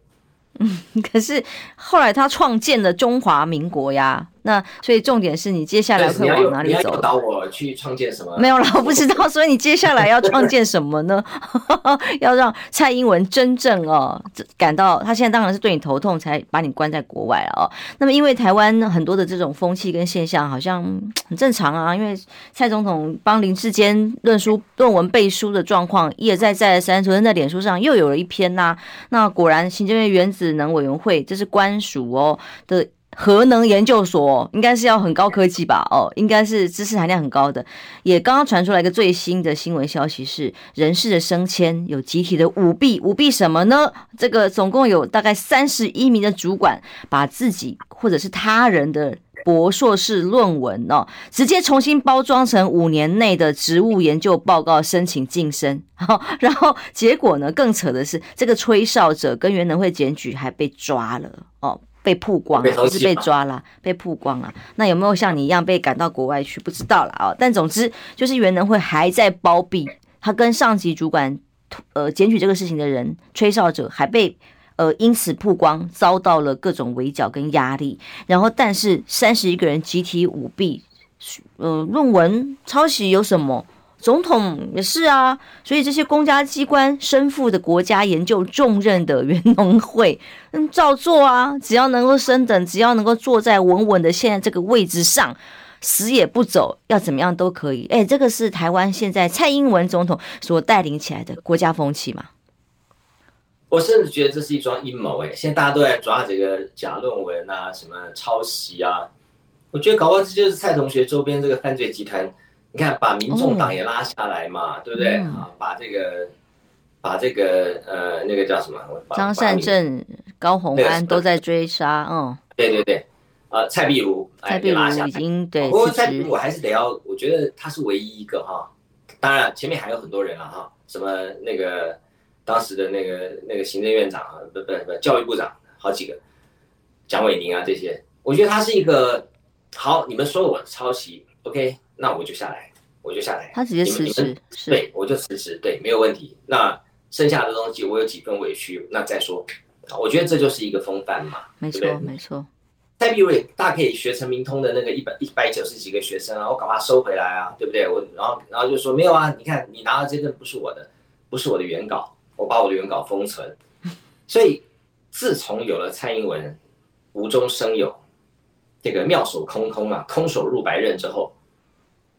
S1: 嗯，可是后来他创建了中华民国呀。那所以重点是你接下来会往哪里走？
S2: 导我去创建什么？
S1: 没有了，我不知道。所以你接下来要创建什么呢？要让蔡英文真正哦感到他现在当然是对你头痛，才把你关在国外了哦。那么因为台湾很多的这种风气跟现象好像很正常啊，因为蔡总统帮林志坚论书论文背书的状况一而再再而三，昨天在脸书上又有了一篇呐、啊。那果然行政院原子能委员会这是官署哦的。核能研究所应该是要很高科技吧？哦，应该是知识含量很高的。也刚刚传出来一个最新的新闻消息是，人事的升迁有集体的舞弊，舞弊什么呢？这个总共有大概三十一名的主管，把自己或者是他人的博硕士论文哦，直接重新包装成五年内的职务研究报告，申请晋升。然后结果呢，更扯的是，这个吹哨者跟原能会检举还被抓了哦。被曝光了，不是被抓了，被曝光了。那有没有像你一样被赶到国外去？不知道了啊。但总之就是袁能会还在包庇他跟上级主管呃检举这个事情的人吹哨者，还被呃因此曝光，遭到了各种围剿跟压力。然后但是三十一个人集体舞弊，呃论文抄袭有什么？总统也是啊，所以这些公家机关身负的国家研究重任的原能会，嗯，照做啊，只要能够升等，只要能够坐在稳稳的现在这个位置上，死也不走，要怎么样都可以。哎，这个是台湾现在蔡英文总统所带领起来的国家风气嘛？
S2: 我甚至觉得这是一桩阴谋。哎，现在大家都在抓这个假论文啊，什么抄袭啊，我觉得搞不好这就是蔡同学周边这个犯罪集团。你看，把民众党也拉下来嘛，哦、对不对？啊、嗯，把这个，把这个，呃，那个叫什么？
S1: 张善政、高虹安都在追杀，嗯，
S2: 对对对，呃，蔡壁如，
S1: 蔡壁如已经对，
S2: 不过蔡壁如我还是得要，我觉得他是唯一一个哈，当然前面还有很多人了哈，什么那个当时的那个那个行政院长啊，不不不，教育部长好几个，蒋伟宁啊这些，我觉得他是一个好，你们说我抄袭，OK。那我就下来，我就下来。
S1: 他直接辞职，
S2: 对，我就辞职，对，没有问题。那剩下的东西，我有几分委屈，那再说。我觉得这就是一个风范嘛，
S1: 没错，没错。
S2: 蔡壁如大可以学陈明通的那个一百一百九十几个学生啊，我赶快收回来啊，对不对？我然后然后就说没有啊，你看你拿的这份不是我的，不是我的原稿，我把我的原稿封存。所以自从有了蔡英文无中生有，这个妙手空空啊，空手入白刃之后。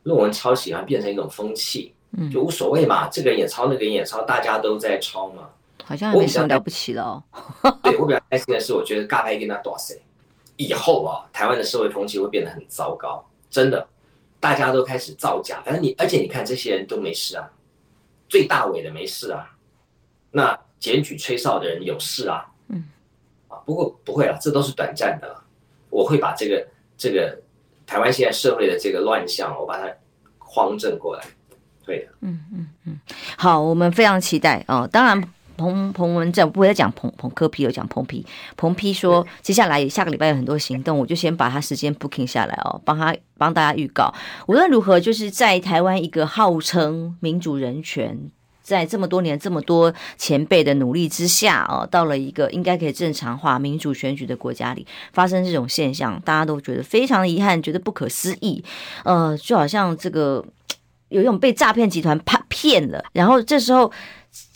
S2: 论文抄袭啊，变成一种风气，就无所谓嘛，这个人也抄，那个人也抄，大家都在抄嘛，
S1: 好像没什么了不起的哦。
S2: 对，我比较开心的是，我觉得尬拍跟他多少以后啊，台湾的社会风气会变得很糟糕，真的，大家都开始造假，反正你，而且你看这些人都没事啊，最大尾的没事啊，那检举吹哨的人有事啊，嗯，啊，不过不会啊，这都是短暂的，我会把这个这个。台湾现在社会的这个乱象，我把它匡正过来，对的。
S1: 嗯嗯嗯，好，我们非常期待哦。当然，彭彭文正不会再讲彭彭柯 P，有讲彭皮。彭皮说，接下来下个礼拜有很多行动，我就先把他时间 booking 下来哦，帮他帮大家预告。无论如何，就是在台湾一个号称民主人权。在这么多年这么多前辈的努力之下哦，到了一个应该可以正常化民主选举的国家里，发生这种现象，大家都觉得非常的遗憾，觉得不可思议。呃，就好像这个有一种被诈骗集团骗骗了，然后这时候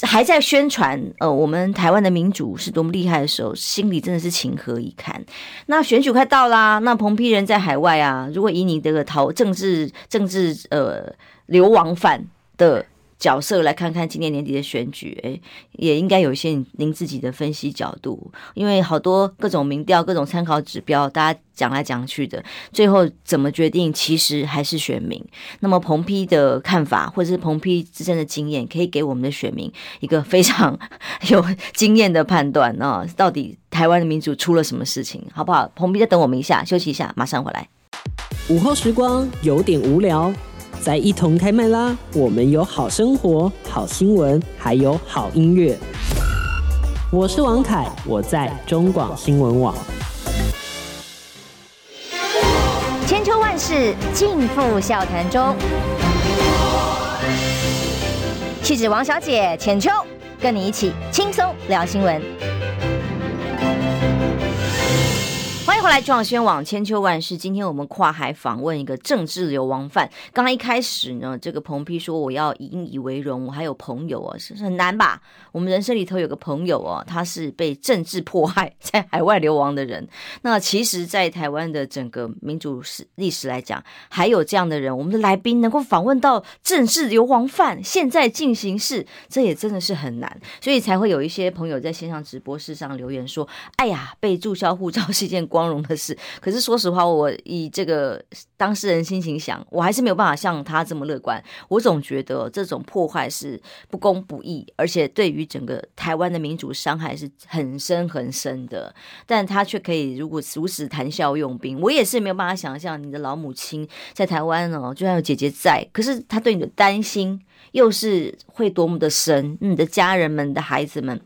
S1: 还在宣传呃我们台湾的民主是多么厉害的时候，心里真的是情何以堪。那选举快到啦，那彭批人在海外啊，如果以你这个逃政治政治呃流亡犯。的角色来看看今年年底的选举，诶，也应该有一些您自己的分析角度，因为好多各种民调、各种参考指标，大家讲来讲去的，最后怎么决定，其实还是选民。那么彭批的看法，或者是彭批自身的经验，可以给我们的选民一个非常有经验的判断啊，到底台湾的民主出了什么事情，好不好？彭批再等我们一下，休息一下，马上回来。
S4: 午后时光有点无聊。再一同开麦啦！我们有好生活、好新闻，还有好音乐。我是王凯，我在中广新闻网。
S5: 千秋万世尽付笑谈中。气质王小姐浅秋，跟你一起轻松聊新闻。后来，中广新闻网千秋万世。今天我们跨海访问一个政治流亡犯。刚刚一开始呢，这个彭丕说我要引以为荣，我还有朋友哦，是很难吧？我们人生里头有个朋友哦，他是被政治迫害，在海外流亡的人。那其实，在台湾的整个民主史历史来讲，还有这样的人。我们的来宾能够访问到政治流亡犯现在进行式，这也真的是很难，所以才会有一些朋友在线上直播室上留言说：“哎呀，被注销护照是一件光。”荣的事，可是说实话，我以这个当事人心情想，我还是没有办法像他这么乐观。我总觉得这种破坏是不公不义，而且对于整个台湾的民主伤害是很深很深的。但他却可以如果如此谈笑用兵，我也是没有办法想象你的老母亲在台湾哦，就算有姐姐在，可是他对你的担心又是会多么的深。你的家人们的孩子们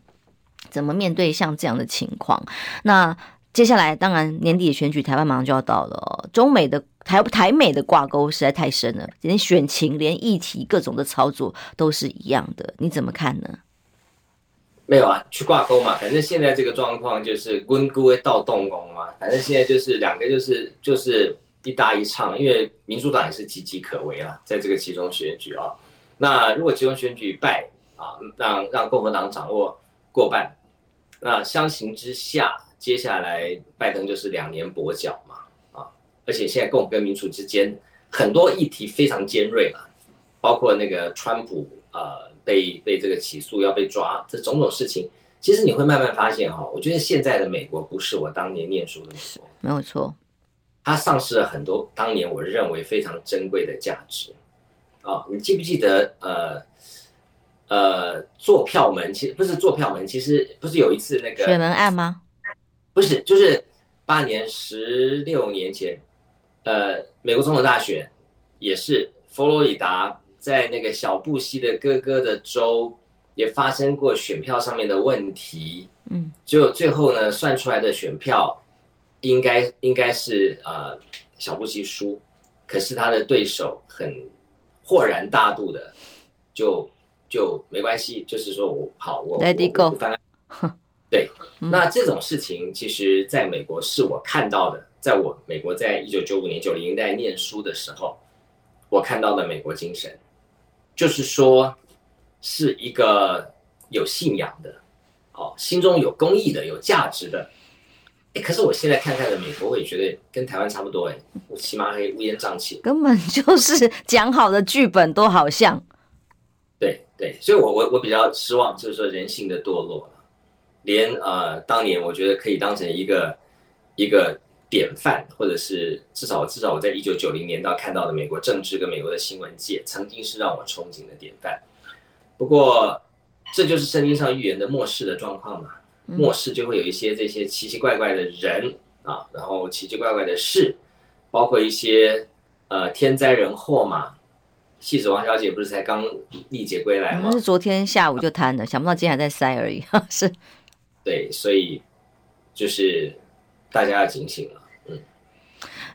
S5: 怎么面对像这样的情况？那。接下来，当然年底的选举，台湾马上就要到了。中美的台台美的挂钩实在太深了，连选情、连议题、各种的操作都是一样的。你怎么看呢？
S2: 没有啊，去挂钩嘛。反正现在这个状况就是温姑会到动工嘛。反正现在就是两个，就是就是一搭一唱。因为民主党也是岌岌可危啊，在这个其中选举啊。那如果其中选举败啊，让让共和党掌握过半，那相形之下。接下来，拜登就是两年跛脚嘛，啊，而且现在共和跟民主之间很多议题非常尖锐嘛，包括那个川普呃被被这个起诉要被抓，这种种事情，其实你会慢慢发现哈，我觉得现在的美国不是我当年念书的美国，
S1: 没有错，
S2: 它丧失了很多当年我认为非常珍贵的价值，啊，你记不记得呃呃做票门，其实不是做票门，其实不是有一次那个
S1: 选门案吗？
S2: 不是，就是八年、十六年前，呃，美国总统大选也是佛罗里达在那个小布希的哥哥的州也发生过选票上面的问题，嗯，就最后呢算出来的选票应该应该是呃小布希输，可是他的对手很豁然大度的就就没关系，就是说我好我
S1: Let it go
S2: 对，那这种事情其实在美国是我看到的，在我美国在一九九五年九零年代念书的时候，我看到的美国精神，就是说是一个有信仰的，哦，心中有公益的，有价值的。哎，可是我现在看看的美国，我也觉得跟台湾差不多，哎，乌漆嘛黑，乌烟瘴气，
S1: 根本就是讲好的剧本都好像。
S2: 对对，所以我我我比较失望，就是说人性的堕落。连呃，当年我觉得可以当成一个一个典范，或者是至少至少我在一九九零年到看到的美国政治跟美国的新闻界，曾经是让我憧憬的典范。不过，这就是圣经上预言的末世的状况嘛。末世就会有一些这些奇奇怪怪的人啊，然后奇奇怪怪的事，包括一些呃天灾人祸嘛。戏子王小姐不是才刚历劫归来吗？
S1: 是昨天下午就瘫了，想不到今天还在塞而已。是。
S2: 对，所以就是大家要警醒了，嗯，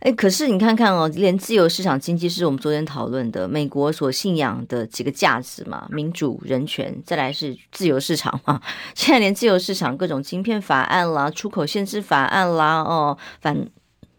S1: 哎，可是你看看哦，连自由市场经济是我们昨天讨论的美国所信仰的几个价值嘛，民主、人权，再来是自由市场嘛。现在连自由市场各种晶片法案啦、出口限制法案啦、哦反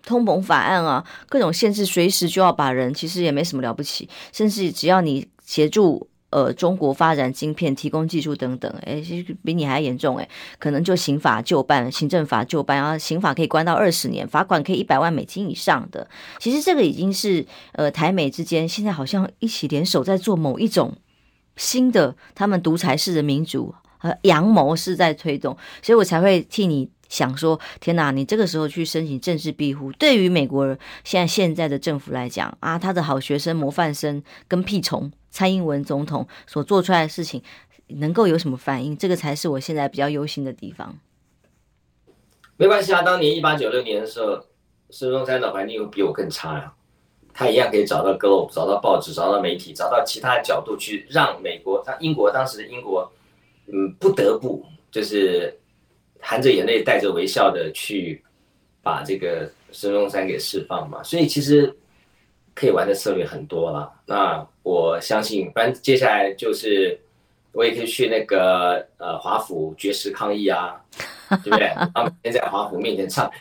S1: 通膨法案啊，各种限制随时就要把人，其实也没什么了不起，甚至只要你协助。呃，中国发展晶片、提供技术等等，哎，其实比你还严重，哎，可能就刑法就办，行政法就办，然后刑法可以关到二十年，罚款可以一百万美金以上的。其实这个已经是呃台美之间现在好像一起联手在做某一种新的他们独裁式的民主和阳谋是在推动，所以我才会替你想说：天哪，你这个时候去申请政治庇护，对于美国现在现在的政府来讲啊，他的好学生、模范生跟屁虫蔡英文总统所做出来的事情，能够有什么反应？这个才是我现在比较忧心的地方。
S2: 没关系啊，当年一八九六年的时候，孙中山的环境会比我更差呀、他一样可以找到 Globe，找到报纸，找到媒体，找到其他的角度去让美国，他英国当时的英国，嗯，不得不就是含着眼泪带着微笑的去把这个孙中山给释放嘛。所以其实可以玩的策略很多了。那我相信，反正接下来就是。我也可以去那个呃华府绝食抗议啊，对不对？然后每天在华府面前唱，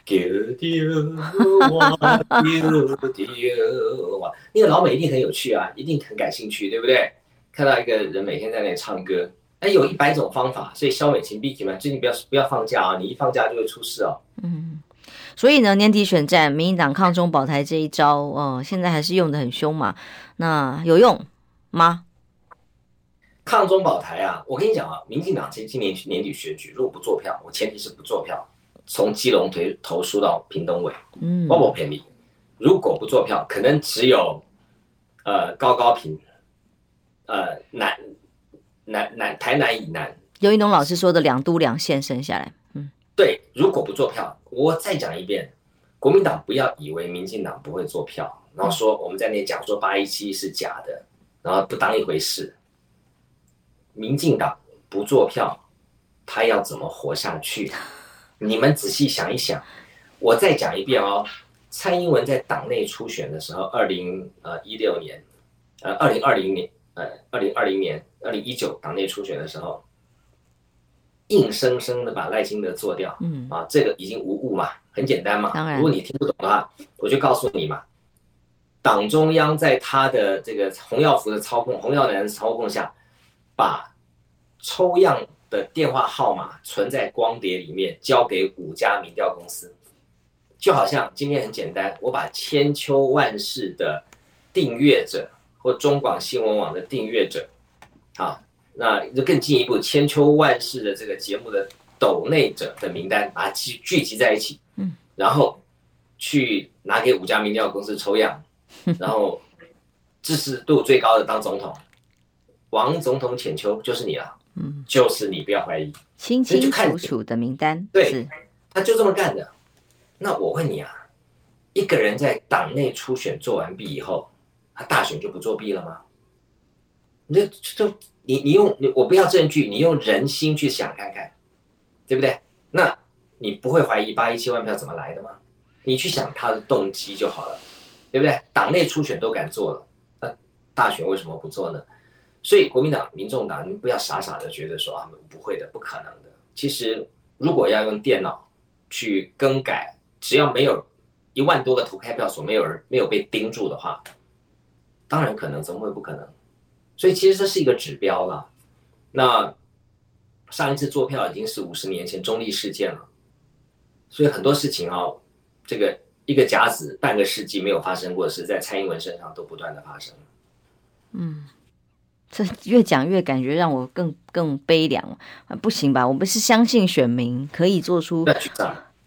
S2: 那个老美一定很有趣啊，一定很感兴趣，对不对？看到一个人每天在那里唱歌，哎，有一百种方法，所以肖美琴、Bicky 们最近不要不要放假啊，你一放假就会出事哦。
S1: 嗯，所以呢，年底选战，民进党抗中保台这一招，哦，现在还是用得很凶嘛，那有用吗？
S2: 抗中保台啊！我跟你讲啊，民进党今今年年底选举，如果不做票，我前提是不做票，从基隆投投输到屏东尾，嗯，我不便宜。如果不做票，可能只有呃高高屏，呃南南南台南以南。
S1: 游宜农老师说的两都两县剩下来，嗯，
S2: 对。如果不做票，我再讲一遍，国民党不要以为民进党不会做票，然后说我们在那讲说八一七是假的，然后不当一回事。民进党不做票，他要怎么活下去？你们仔细想一想。我再讲一遍哦。蔡英文在党内初选的时候，二零呃一六年，呃二零二零年，呃二零二零年，二零一九党内初选的时候，硬生生的把赖清德做掉。嗯啊，这个已经无误嘛，很简单嘛。当然，如果你听不懂的话，我就告诉你嘛。党中央在他的这个洪耀福的操控，洪耀南的操控下。把抽样的电话号码存在光碟里面，交给五家民调公司，就好像今天很简单，我把千秋万世的订阅者或中广新闻网的订阅者，啊，那就更进一步，千秋万世的这个节目的抖内者的名单，把它聚聚集在一起，嗯，然后去拿给五家民调公司抽样，然后支持度最高的当总统。王总统浅秋就是你了，嗯，就是你，不要怀疑，
S1: 清清楚楚的名单，
S2: 对，他就这么干的。那我问你啊，一个人在党内初选做完毕以后，他大选就不作弊了吗？你就你你用你我不要证据，你用人心去想看看，对不对？那你不会怀疑八一七万票怎么来的吗？你去想他的动机就好了，对不对？党内初选都敢做了，那大选为什么不做呢？所以国民党、民众党，你不要傻傻的觉得说啊，不会的，不可能的。其实，如果要用电脑去更改，只要没有一万多个投开票所没有人没有被盯住的话，当然可能，怎么会不可能？所以其实这是一个指标了。那上一次做票已经是五十年前中立事件了，所以很多事情啊，这个一个甲子半个世纪没有发生过的事，在蔡英文身上都不断的发生。
S1: 嗯。这越讲越感觉让我更更悲凉，不行吧？我们是相信选民可以做出，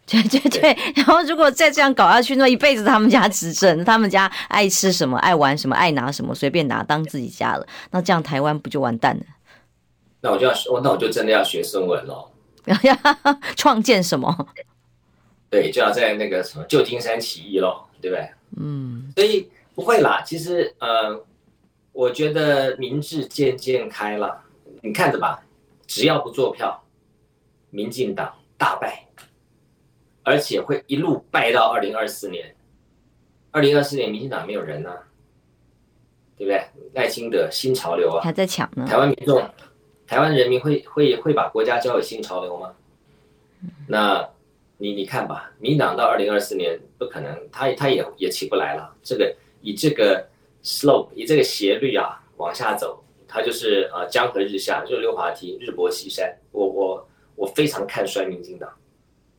S1: 对对对。然后如果再这样搞下去，那一辈子他们家执政，他们家爱吃什么、爱玩什么、爱拿什么，随便拿当自己家了。那这样台湾不就完蛋了？
S2: 那我就要说，那我就真的要学孙文喽。
S1: 要 创建什么？
S2: 对，就要在那个什么旧金山起义喽，对不对？嗯。所以不会啦，其实呃。我觉得民智渐渐开了，你看着吧，只要不做票，民进党大败，而且会一路败到二零二四年。二零二四年民进党没有人啊，对不对？赖清德新潮流啊，
S1: 还在抢呢。
S2: 台湾民众，台湾人民会会会把国家交给新潮流吗？那你你看吧，民进党到二零二四年不可能，他他也也起不来了。这个以这个。slope 以这个斜率啊往下走，它就是啊江河日下，热溜滑梯，日薄西山。我我我非常看衰民进党。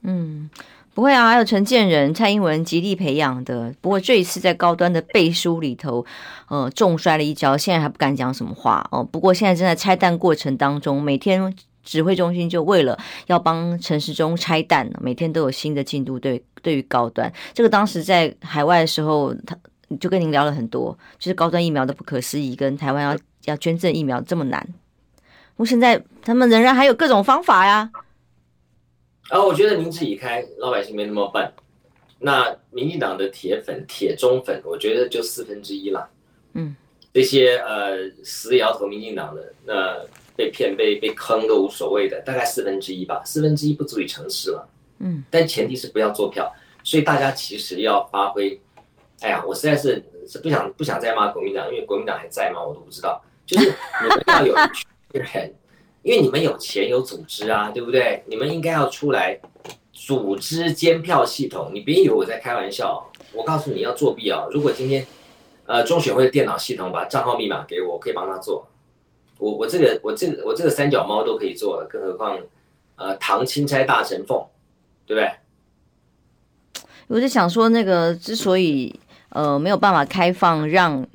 S1: 嗯，不会啊，还有陈建仁、蔡英文极力培养的。不过这一次在高端的背书里头，呃，重摔了一跤，现在还不敢讲什么话哦。不过现在正在拆弹过程当中，每天指挥中心就为了要帮陈时中拆弹，每天都有新的进度。对，对于高端这个，当时在海外的时候，他就跟您聊了很多，就是高端疫苗的不可思议，跟台湾要要捐赠疫苗这么难。我现在他们仍然还有各种方法呀。
S2: 我觉得民智已开，老百姓没那么笨。那民进党的铁粉、铁中粉，我觉得就四分之一了。嗯，这些呃死摇头民进党的，那被骗、被被坑都无所谓的，大概四分之一吧。四分之一不足以成事了。嗯，但前提是不要做票。所以大家其实要发挥。哎呀，我实在是是不想不想再骂国民党，因为国民党还在吗？我都不知道。就是你们要有人。因为你们有钱有组织啊，对不对？你们应该要出来组织监票系统。你别以为我在开玩笑，我告诉你要作弊啊！如果今天，呃，中选会的电脑系统把账号密码给我，我可以帮他做。我我这个我这个我这个三脚猫都可以做，更何况，呃，唐钦差大神凤，对不对？
S1: 我就想说，那个之所以呃没有办法开放让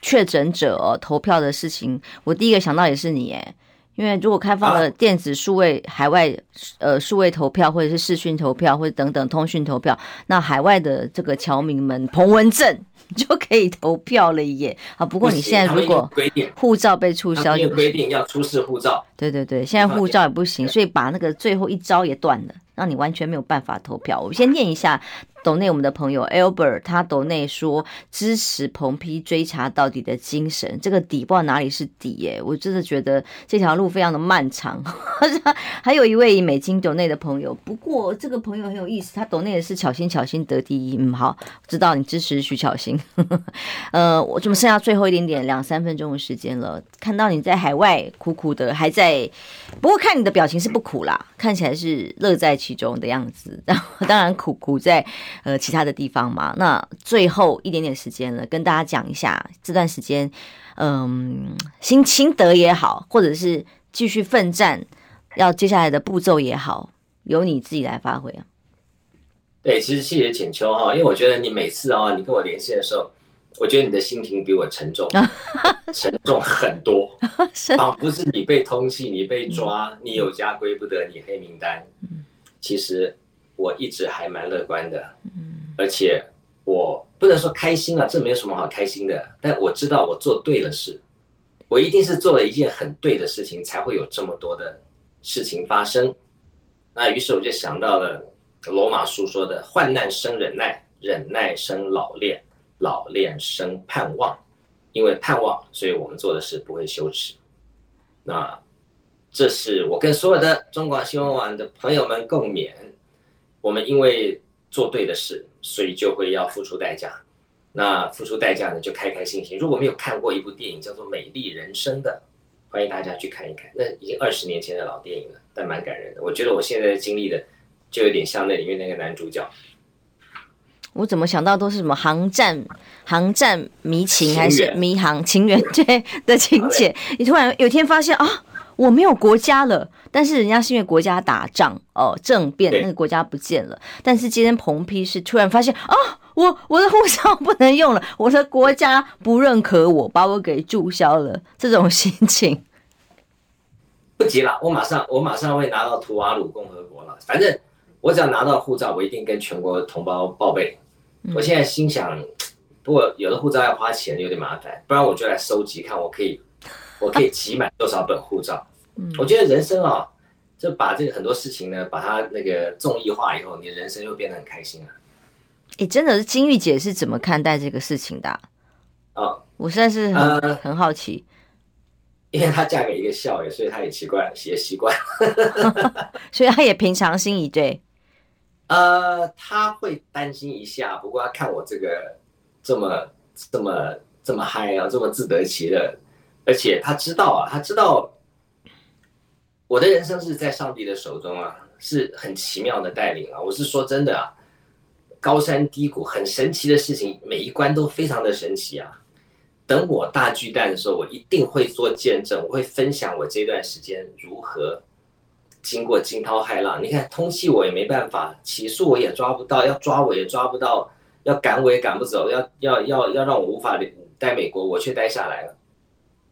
S1: 确诊者、投票的事情，我第一个想到也是你哎。因为如果开放了电子数位海外呃数位投票或者是视讯投票或者等等通讯投票，那海外的这个侨民们彭文正 就可以投票了耶啊！不过你现在如果护照被注销，
S2: 就规定要出示护照。
S1: 对对对，现在护照也不行，所以把那个最后一招也断了，让你完全没有办法投票。我先念一下。斗内我们的朋友 Albert，他斗内说支持彭批追查到底的精神，这个底不知道哪里是底耶，我真的觉得这条路非常的漫长。还有一位以美金斗内的朋友，不过这个朋友很有意思，他斗内的是巧心巧心得第一，嗯，好，知道你支持徐巧心。呃，我怎么剩下最后一点点两三分钟的时间了？看到你在海外苦苦的还在，不过看你的表情是不苦啦，看起来是乐在其中的样子。然 后当然苦苦在。呃，其他的地方嘛，那最后一点点时间了，跟大家讲一下这段时间，嗯，心心得也好，或者是继续奋战，要接下来的步骤也好，由你自己来发挥啊。
S2: 对，其实谢谢浅秋哈，因为我觉得你每次啊，你跟我连线的时候，我觉得你的心情比我沉重，沉重很多，仿佛是你被通缉，你被抓，嗯、你有家归不得，你黑名单，嗯、其实。我一直还蛮乐观的，而且我不能说开心啊，这没有什么好开心的。但我知道我做对了事，我一定是做了一件很对的事情，才会有这么多的事情发生。那于是我就想到了罗马书说的：患难生忍耐，忍耐生老练，老练生盼望。因为盼望，所以我们做的事不会羞耻。那这是我跟所有的中广新闻网的朋友们共勉。我们因为做对的事，所以就会要付出代价。那付出代价呢，就开开心心。如果没有看过一部电影叫做《美丽人生》的，欢迎大家去看一看。那已经二十年前的老电影了，但蛮感人的。我觉得我现在经历的，就有点像那里面那个男主角。
S1: 我怎么想到都是什么航站、航站迷情，还是迷航情缘对的情节？你突然有一天发现啊。我没有国家了，但是人家是因为国家打仗哦，政变，那个国家不见了。但是今天彭批是突然发现啊，我我的护照不能用了，我的国家不认可我，把我给注销了，这种心情
S2: 不急了，我马上我马上会拿到图瓦鲁共和国了。反正我只要拿到护照，我一定跟全国同胞报备。我现在心想，不过有的护照要花钱，有点麻烦，不然我就来收集，看我可以我可以集满多少本护照。我觉得人生啊，就把这个很多事情呢，把它那个综艺化以后，你的人生又变得很开心了。
S1: 哎，真的是金玉姐是怎么看待这个事情的？啊，
S2: 哦、
S1: 我实在是很、呃、很好奇。
S2: 因为她嫁给一个少爷，所以她也奇怪，也习惯，
S1: 所以她也平常心以对。
S2: 呃，他会担心一下，不过他看我这个这么这么这么嗨啊，这么自得其乐，而且他知道啊，他知道。我的人生是在上帝的手中啊，是很奇妙的带领啊！我是说真的啊，高山低谷，很神奇的事情，每一关都非常的神奇啊！等我大巨蛋的时候，我一定会做见证，我会分享我这段时间如何经过惊涛骇浪，你看通缉我也没办法，起诉我也抓不到，要抓我也抓不到，要赶我也赶不走，要要要要让我无法待美国，我却待下来了。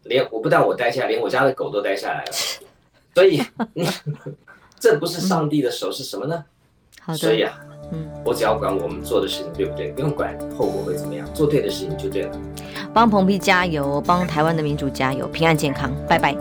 S2: 连我不但我待下来，连我家的狗都待下来了。所以，这不是上帝的手是什么呢？
S5: 好的。
S2: 所以啊，嗯，我只要管我们做的事情对不对，不用管后果会怎么样，做对的事情就对了。
S5: 帮蓬皮加油，帮台湾的民主加油，平安健康，拜拜。